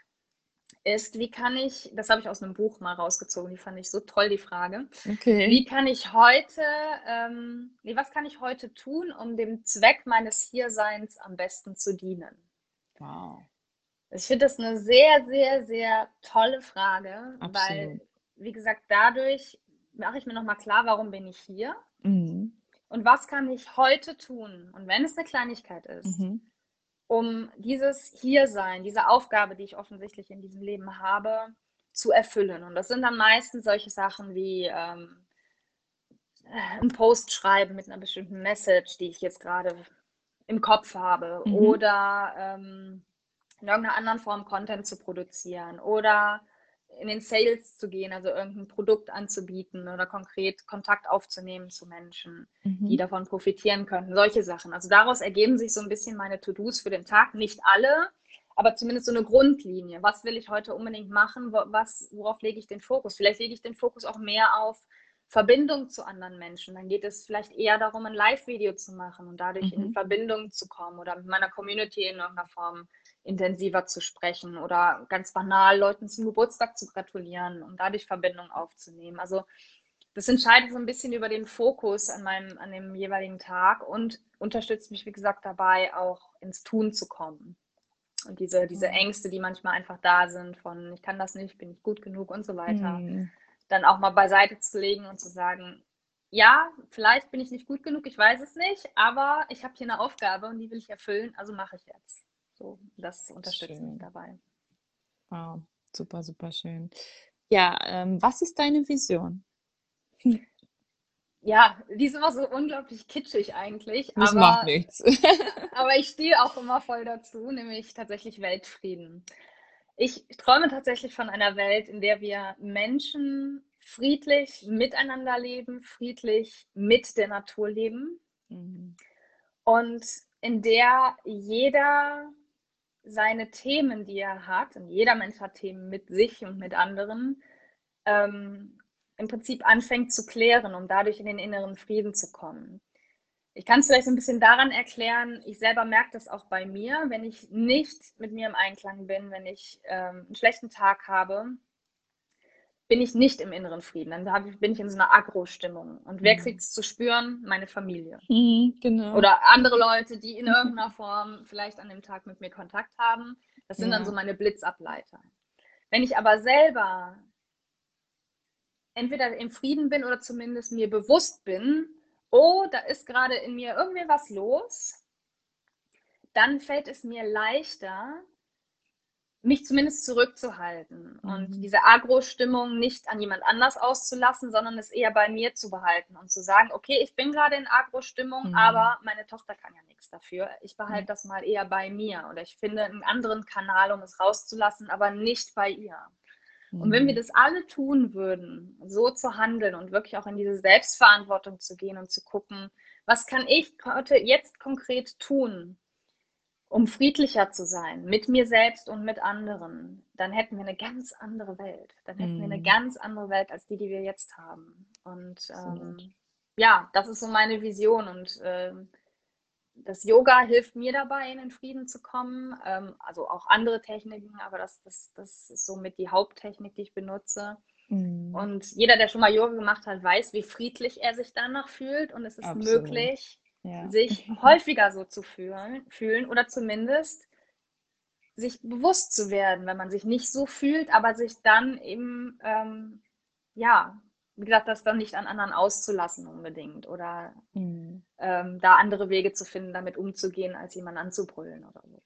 ist, wie kann ich, das habe ich aus einem Buch mal rausgezogen, die fand ich so toll, die Frage. Okay. Wie kann ich heute, ähm, nee, was kann ich heute tun, um dem Zweck meines Hierseins am besten zu dienen? Wow. Ich finde das eine sehr, sehr, sehr tolle Frage, Absolut. weil, wie gesagt, dadurch mache ich mir nochmal klar, warum bin ich hier Mhm. und was kann ich heute tun? Und wenn es eine Kleinigkeit ist, Mhm. Um dieses Hiersein, diese Aufgabe, die ich offensichtlich in diesem Leben habe, zu erfüllen. Und das sind dann meistens solche Sachen wie ähm, äh, einen Post schreiben mit einer bestimmten Message, die ich jetzt gerade im Kopf habe, Mhm. oder ähm, in irgendeiner anderen Form Content zu produzieren oder in den Sales zu gehen, also irgendein Produkt anzubieten oder konkret Kontakt aufzunehmen zu Menschen die Mhm. davon profitieren könnten. Solche Sachen. Also daraus ergeben sich so ein bisschen meine To-Dos für den Tag. Nicht alle, aber zumindest so eine Grundlinie. Was will ich heute unbedingt machen? Was, worauf lege ich den Fokus? Vielleicht lege ich den Fokus auch mehr auf Verbindung zu anderen Menschen. Dann geht es vielleicht eher darum, ein Live-Video zu machen und dadurch in Mhm. Verbindung zu kommen oder mit meiner Community in irgendeiner Form intensiver zu sprechen oder ganz banal Leuten zum Geburtstag zu gratulieren und dadurch Verbindung aufzunehmen. Also das entscheidet so ein bisschen über den Fokus an meinem, an dem jeweiligen Tag und unterstützt mich, wie gesagt, dabei auch ins Tun zu kommen. Und diese, diese Mhm. Ängste, die manchmal einfach da sind, von ich kann das nicht, bin ich gut genug und so weiter, Mhm. dann auch mal beiseite zu legen und zu sagen, ja, vielleicht bin ich nicht gut genug, ich weiß es nicht, aber ich habe hier eine Aufgabe und die will ich erfüllen, also mache ich jetzt. So, das unterstützt Schön. mich dabei. Wow, super, super schön. Ja, ähm, was ist deine Vision? Ja, die ist immer so unglaublich kitschig eigentlich, Das aber macht nichts. Aber ich stehe auch immer voll dazu, nämlich tatsächlich Weltfrieden. Ich träume tatsächlich von einer Welt, in der wir Menschen friedlich miteinander leben, friedlich mit der Natur leben Mhm. und in der jeder seine Themen, die er hat, und jeder Mensch hat Themen mit sich und mit anderen, ähm, im Prinzip anfängt zu klären, um dadurch in den inneren Frieden zu kommen. Ich kann es vielleicht so ein bisschen daran erklären, ich selber merke das auch bei mir, wenn ich nicht mit mir im Einklang bin, wenn ich ähm, einen schlechten Tag habe, bin ich nicht im inneren Frieden. Dann ich, bin ich in so einer Agro-Stimmung. Und wer Mhm. kriegt es zu spüren? Meine Familie. Mhm, genau. Oder andere Leute, die in irgendeiner Form vielleicht an dem Tag mit mir Kontakt haben. Das sind dann Ja. so meine Blitzableiter. Wenn ich aber selber entweder im Frieden bin oder zumindest mir bewusst bin, oh, da ist gerade in mir irgendwie was los, dann fällt es mir leichter, mich zumindest zurückzuhalten und Mhm. diese Agro-Stimmung nicht an jemand anders auszulassen, sondern es eher bei mir zu behalten und zu sagen, okay, ich bin gerade in Agro-Stimmung, Mhm. aber meine Tochter kann ja nichts dafür. Ich behalte Mhm. das mal eher bei mir oder ich finde einen anderen Kanal, um es rauszulassen, aber nicht bei ihr. Und wenn wir Mhm. das alle tun würden, so zu handeln und wirklich auch in diese Selbstverantwortung zu gehen und zu gucken, was kann ich heute jetzt konkret tun, um friedlicher zu sein mit mir selbst und mit anderen, dann hätten wir eine ganz andere Welt. Dann hätten wir eine Mhm. ganz andere Welt als die, die wir jetzt haben. Und ähm, ja, das ist so meine Vision und ähm, das Yoga hilft mir dabei, in den Frieden zu kommen. Ähm, also auch andere Techniken, aber das, das, das ist somit die Haupttechnik, die ich benutze. Mhm. Und jeder, der schon mal Yoga gemacht hat, weiß, wie friedlich er sich danach fühlt. Und es ist Absolut. möglich, Ja. sich häufiger so zu fühlen, fühlen oder zumindest sich bewusst zu werden, wenn man sich nicht so fühlt, aber sich dann eben, ähm, ja, wie gesagt, das dann nicht an anderen auszulassen unbedingt oder Mhm. ähm, da andere Wege zu finden, damit umzugehen, als jemanden anzubrüllen oder so.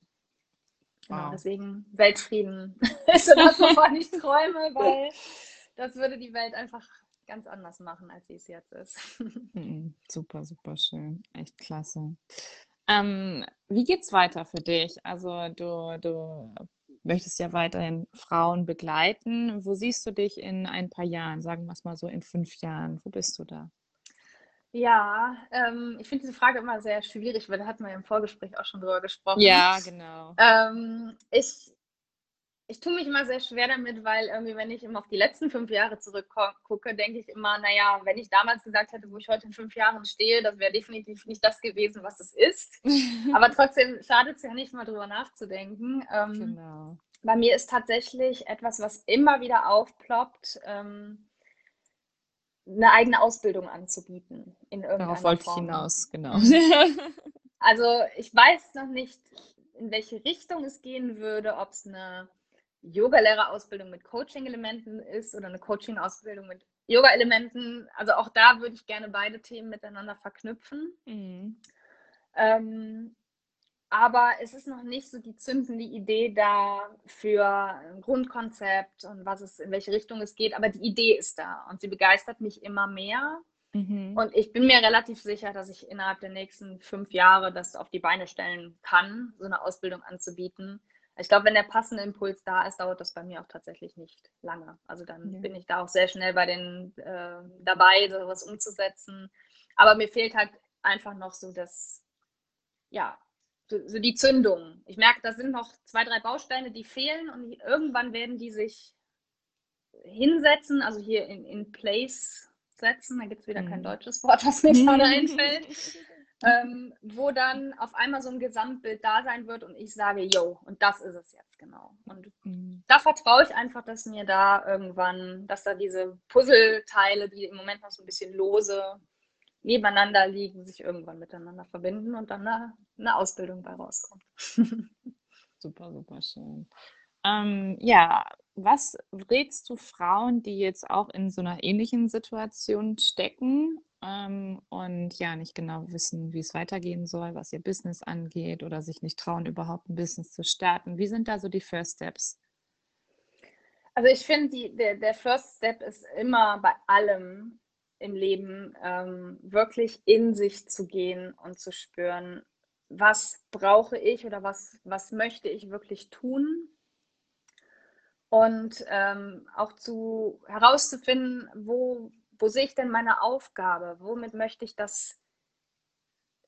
Genau, Wow. deswegen Weltfrieden ist so das, wovon ich träume, weil das würde die Welt einfach ganz anders machen, als sie es jetzt ist. Super, super schön. Echt klasse. Ähm, wie geht's weiter für dich? Also du, du möchtest ja weiterhin Frauen begleiten. Wo siehst du dich in ein paar Jahren? Sagen wir es mal so in fünf Jahren. Wo bist du da? Ja, ähm, ich finde diese Frage immer sehr schwierig, weil da hatten wir ja im Vorgespräch auch schon drüber gesprochen. Ja, genau. Ähm, ich, ich tue mich immer sehr schwer damit, weil irgendwie, wenn ich immer auf die letzten fünf Jahre zurückgucke, denke ich immer, naja, wenn ich damals gesagt hätte, wo ich heute in fünf Jahren stehe, das wäre definitiv nicht das gewesen, was es ist. Aber trotzdem schadet es ja nicht mal drüber nachzudenken. Ähm, Genau. bei mir ist tatsächlich etwas, was immer wieder aufploppt, ähm, eine eigene Ausbildung anzubieten in irgendeiner Darauf wollte ich hinaus, genau. Also ich weiß noch nicht, in welche Richtung es gehen würde, ob es eine Yogalehrerausbildung mit Coaching-Elementen ist oder eine Coaching-Ausbildung mit Yoga-Elementen. Also auch da würde ich gerne beide Themen miteinander verknüpfen. Mhm. Ähm, aber es ist noch nicht so die zündende Idee da für ein Grundkonzept und was es, in welche Richtung es geht. Aber die Idee ist da und sie begeistert mich immer mehr. Mhm. Und ich bin mir relativ sicher, dass ich innerhalb der nächsten fünf Jahre das auf die Beine stellen kann, so eine Ausbildung anzubieten. Ich glaube, wenn der passende Impuls da ist, dauert das bei mir auch tatsächlich nicht lange. Also dann Ja. bin ich da auch sehr schnell bei den äh, dabei, sowas umzusetzen. Aber mir fehlt halt einfach noch so das, ja, so, so die Zündung. Ich merke, da sind noch zwei, drei Bausteine, die fehlen und irgendwann werden die sich hinsetzen, also hier in, in place setzen. Da gibt es wieder kein Mhm. deutsches Wort, was mir gerade einfällt. Ähm, wo dann auf einmal so ein Gesamtbild da sein wird und ich sage, yo, und das ist es jetzt genau. Und Mhm. da vertraue ich einfach, dass mir da irgendwann, dass da diese Puzzleteile, die im Moment noch so ein bisschen lose nebeneinander liegen, sich irgendwann miteinander verbinden und dann eine, eine Ausbildung bei rauskommt. Super, super schön. Ähm, ja, was rätst du Frauen, die jetzt auch in so einer ähnlichen Situation stecken ähm, und ja nicht genau wissen, wie es weitergehen soll, was ihr Business angeht oder sich nicht trauen, überhaupt ein Business zu starten? Wie sind da so die First Steps? Also ich finde, der, der First Step ist immer bei allem im Leben ähm, wirklich in sich zu gehen und zu spüren, was brauche ich oder was, was möchte ich wirklich tun. Und ähm, auch zu herauszufinden, wo, wo sehe ich denn meine Aufgabe? Womit möchte ich das,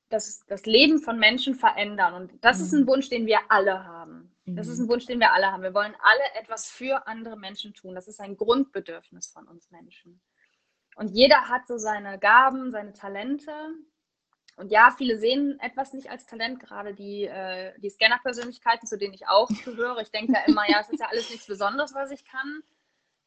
das, das Leben von Menschen verändern? Und das ist ein Mhm. Wunsch, den wir alle haben. Das ist Mhm. ein Wunsch, den wir alle haben. Wir wollen alle etwas für andere Menschen tun. Das ist ein Grundbedürfnis von uns Menschen. Und jeder hat so seine Gaben, seine Talente. Und ja, viele sehen etwas nicht als Talent, gerade die, äh, die Scanner-Persönlichkeiten, zu denen ich auch gehöre. Ich denke ja immer, ja, es ist ja alles nichts Besonderes, was ich kann.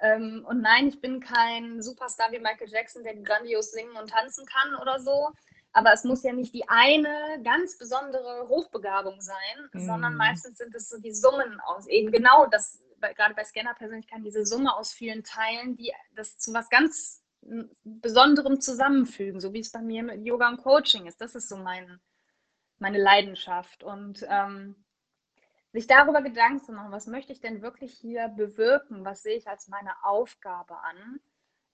Ähm, und nein, ich bin kein Superstar wie Michael Jackson, der grandios singen und tanzen kann oder so. Aber es muss ja nicht die eine ganz besondere Hochbegabung sein, sondern Mhm. meistens sind es so die Summen aus eben genau das, bei, gerade bei Scanner-Persönlichkeiten, diese Summe aus vielen Teilen, die das zu was ganz Besonderem zusammenfügen, so wie es bei mir mit Yoga und Coaching ist. Das ist so mein, meine Leidenschaft. Und ähm, sich darüber Gedanken zu machen, was möchte ich denn wirklich hier bewirken, was sehe ich als meine Aufgabe an,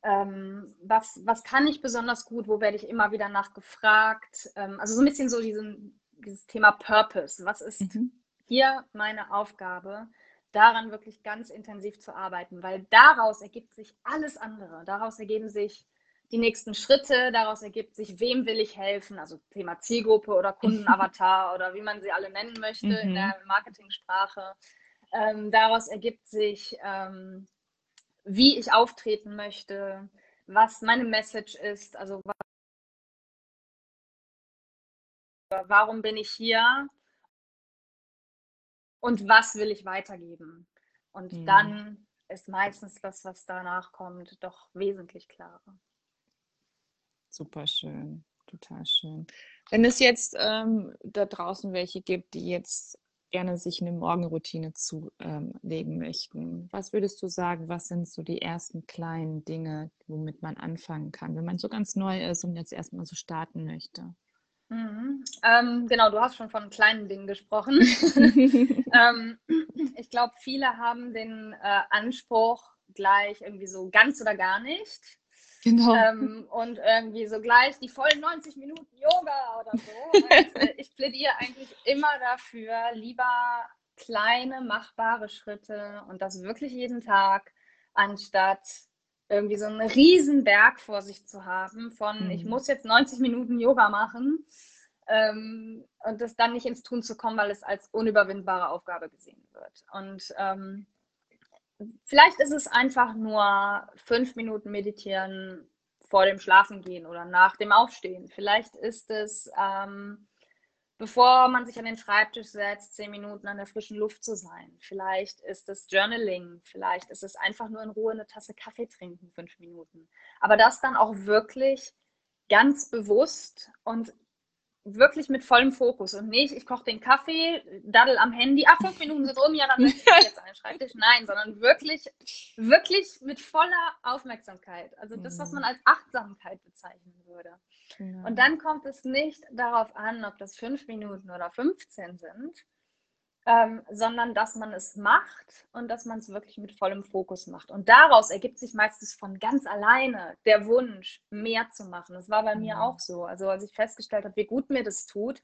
ähm, was, was kann ich besonders gut, wo werde ich immer wieder nachgefragt. Ähm, also so ein bisschen so diesen, dieses Thema Purpose. Was ist Mhm. hier meine Aufgabe, daran wirklich ganz intensiv zu arbeiten, weil daraus ergibt sich alles andere. Daraus ergeben sich die nächsten Schritte, daraus ergibt sich, wem will ich helfen, also Thema Zielgruppe oder Kundenavatar oder wie man sie alle nennen möchte in Mhm. der Marketingsprache. Ähm, daraus ergibt sich, ähm, wie ich auftreten möchte, was meine Message ist, also wa- warum bin ich hier und was will ich weitergeben. Und Mhm. dann ist meistens das, was danach kommt, doch wesentlich klarer. Super schön, total schön. Wenn es jetzt ähm, da draußen welche gibt, die jetzt gerne sich eine Morgenroutine zulegen möchten, was würdest du sagen, was sind so die ersten kleinen Dinge, womit man anfangen kann, wenn man so ganz neu ist und jetzt erstmal so starten möchte? Mhm. Ähm, genau, du hast schon von kleinen Dingen gesprochen. ähm, ich glaube, viele haben den äh, Anspruch, gleich irgendwie so ganz oder gar nicht. Genau. Ähm, und irgendwie so gleich die vollen 90 Minuten Yoga oder so. Äh, ich plädiere eigentlich immer dafür, lieber kleine, machbare Schritte und das wirklich jeden Tag, anstatt irgendwie so einen riesen Berg vor sich zu haben von, ich Mhm. muss jetzt 90 Minuten Yoga machen ähm, und das dann nicht ins Tun zu kommen, weil es als unüberwindbare Aufgabe gesehen wird. Und ähm, vielleicht ist es einfach nur fünf Minuten meditieren vor dem Schlafengehen oder nach dem Aufstehen. Vielleicht ist es ähm, bevor man sich an den Schreibtisch setzt, zehn Minuten an der frischen Luft zu sein. Vielleicht ist es Journaling, vielleicht ist es einfach nur in Ruhe eine Tasse Kaffee trinken, fünf Minuten. Aber das dann auch wirklich ganz bewusst und wirklich mit vollem Fokus und nicht, ich koche den Kaffee, daddel am Handy, ah, fünf Minuten sind um, ja, dann setze ich jetzt den Schreibtisch. Nein, sondern wirklich, wirklich mit voller Aufmerksamkeit. Also das, was man mhm. als Achtsamkeit bezeichnen würde. Ja. Und dann kommt es nicht darauf an, ob das fünf Minuten oder 15 sind, ähm, sondern dass man es macht und dass man es wirklich mit vollem Fokus macht. Und daraus ergibt sich meistens von ganz alleine der Wunsch, mehr zu machen. Das war bei mhm. mir auch so. Also als ich festgestellt habe, wie gut mir das tut,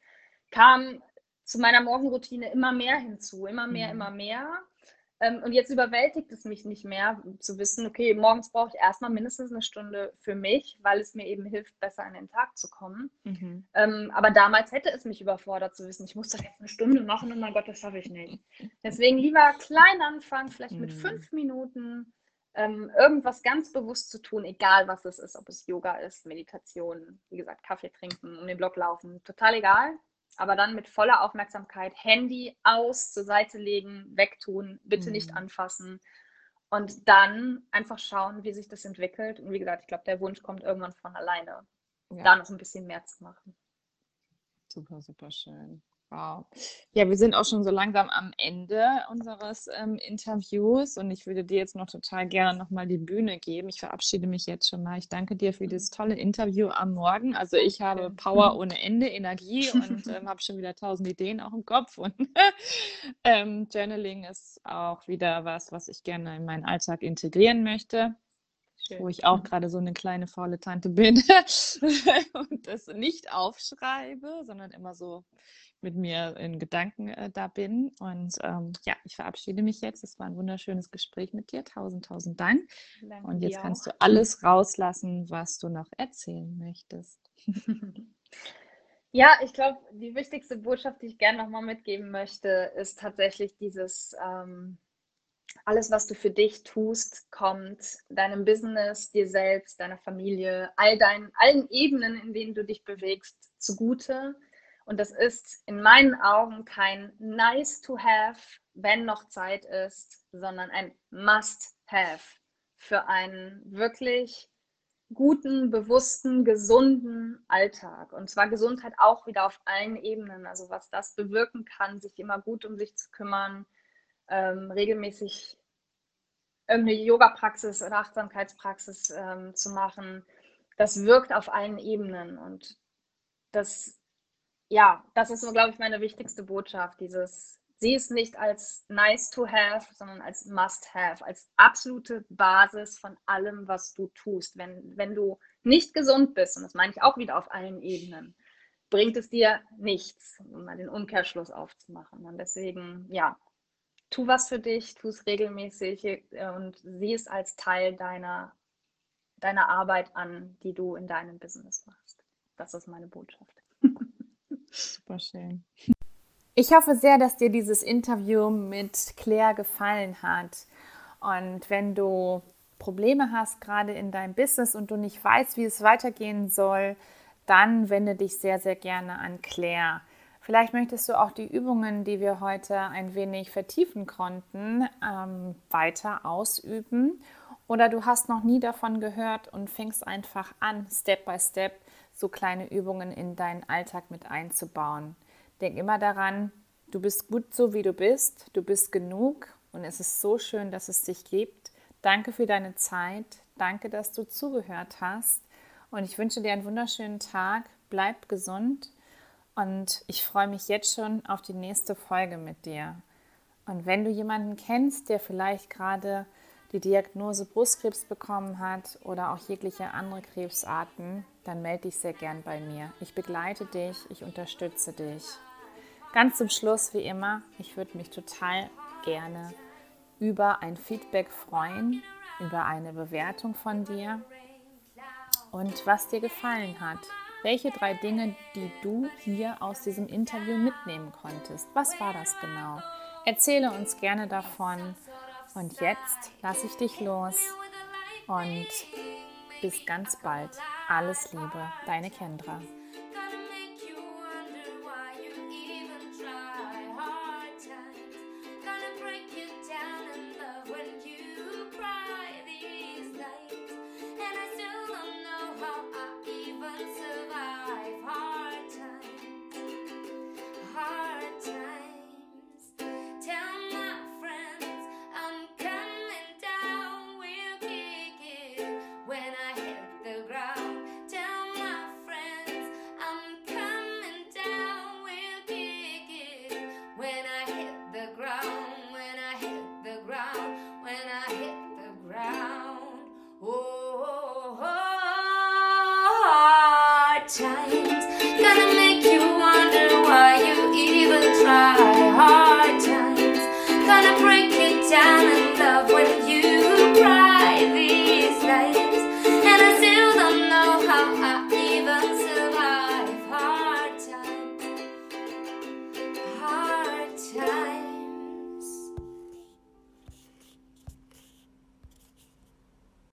kam zu meiner Morgenroutine immer mehr hinzu, immer mehr, mhm. immer mehr. Ähm, und jetzt überwältigt es mich nicht mehr zu wissen, okay, morgens brauche ich erstmal mindestens eine Stunde für mich, weil es mir eben hilft, besser in den Tag zu kommen. Mhm. Ähm, aber damals hätte es mich überfordert zu wissen, ich muss das jetzt eine Stunde machen und mein Gott, das schaffe ich nicht. Deswegen lieber klein anfangen, vielleicht mhm. mit fünf Minuten ähm, irgendwas ganz bewusst zu tun, egal was es ist, ob es Yoga ist, Meditation, wie gesagt, Kaffee trinken, um den Block laufen, total egal aber dann mit voller Aufmerksamkeit Handy aus, zur Seite legen, wegtun, bitte mhm. nicht anfassen und dann einfach schauen, wie sich das entwickelt. Und wie gesagt, ich glaube, der Wunsch kommt irgendwann von alleine, ja. da noch ein bisschen mehr zu machen. Super, super schön. Wow. Ja, wir sind auch schon so langsam am Ende unseres ähm, Interviews und ich würde dir jetzt noch total gerne nochmal die Bühne geben. Ich verabschiede mich jetzt schon mal. Ich danke dir für das tolle Interview am Morgen. Also ich habe Power ohne Ende, Energie und ähm, habe schon wieder tausend Ideen auch im Kopf. Und ähm, Journaling ist auch wieder was, was ich gerne in meinen Alltag integrieren möchte. Schön. wo ich auch gerade so eine kleine faule Tante bin und das nicht aufschreibe, sondern immer so mit mir in Gedanken äh, da bin. Und ähm, ja, ich verabschiede mich jetzt. Es war ein wunderschönes Gespräch mit dir. Tausend, tausend Dank. Danke und jetzt kannst du alles rauslassen, was du noch erzählen möchtest. Ja, ich glaube, die wichtigste Botschaft, die ich gerne nochmal mitgeben möchte, ist tatsächlich dieses, ähm, alles, was du für dich tust, kommt deinem Business, dir selbst, deiner Familie, all deinen, allen Ebenen, in denen du dich bewegst, zugute. Und das ist in meinen Augen kein nice to have, wenn noch Zeit ist, sondern ein must have für einen wirklich guten, bewussten, gesunden Alltag. Und zwar Gesundheit auch wieder auf allen Ebenen. Also was das bewirken kann, sich immer gut um sich zu kümmern, ähm, regelmäßig irgendeine Yoga-Praxis oder Achtsamkeitspraxis ähm, zu machen. Das wirkt auf allen Ebenen. Und das ja, das ist so, glaube ich, meine wichtigste Botschaft. Dieses, sieh es nicht als nice to have, sondern als must have, als absolute Basis von allem, was du tust. Wenn, wenn du nicht gesund bist, und das meine ich auch wieder auf allen Ebenen, bringt es dir nichts, um mal den Umkehrschluss aufzumachen. Und deswegen, ja, tu was für dich, tu es regelmäßig äh, und sieh es als Teil deiner, deiner Arbeit an, die du in deinem Business machst. Das ist meine Botschaft. Super schön. Ich hoffe sehr, dass dir dieses Interview mit Claire gefallen hat. Und wenn du Probleme hast, gerade in deinem Business und du nicht weißt, wie es weitergehen soll, dann wende dich sehr, sehr gerne an Claire. Vielleicht möchtest du auch die Übungen, die wir heute ein wenig vertiefen konnten, ähm, weiter ausüben. Oder du hast noch nie davon gehört und fängst einfach an, Step by Step so kleine Übungen in deinen Alltag mit einzubauen. Denk immer daran, du bist gut so, wie du bist, du bist genug und es ist so schön, dass es dich gibt. Danke für deine Zeit, danke, dass du zugehört hast und ich wünsche dir einen wunderschönen Tag, bleib gesund und ich freue mich jetzt schon auf die nächste Folge mit dir. Und wenn du jemanden kennst, der vielleicht gerade die Diagnose Brustkrebs bekommen hat oder auch jegliche andere Krebsarten, dann melde dich sehr gern bei mir. Ich begleite dich, ich unterstütze dich. Ganz zum Schluss, wie immer, ich würde mich total gerne über ein Feedback freuen, über eine Bewertung von dir und was dir gefallen hat. Welche drei Dinge, die du hier aus diesem Interview mitnehmen konntest? Was war das genau? Erzähle uns gerne davon und jetzt lasse ich dich los und bis ganz bald. Alles Liebe, deine Kendra.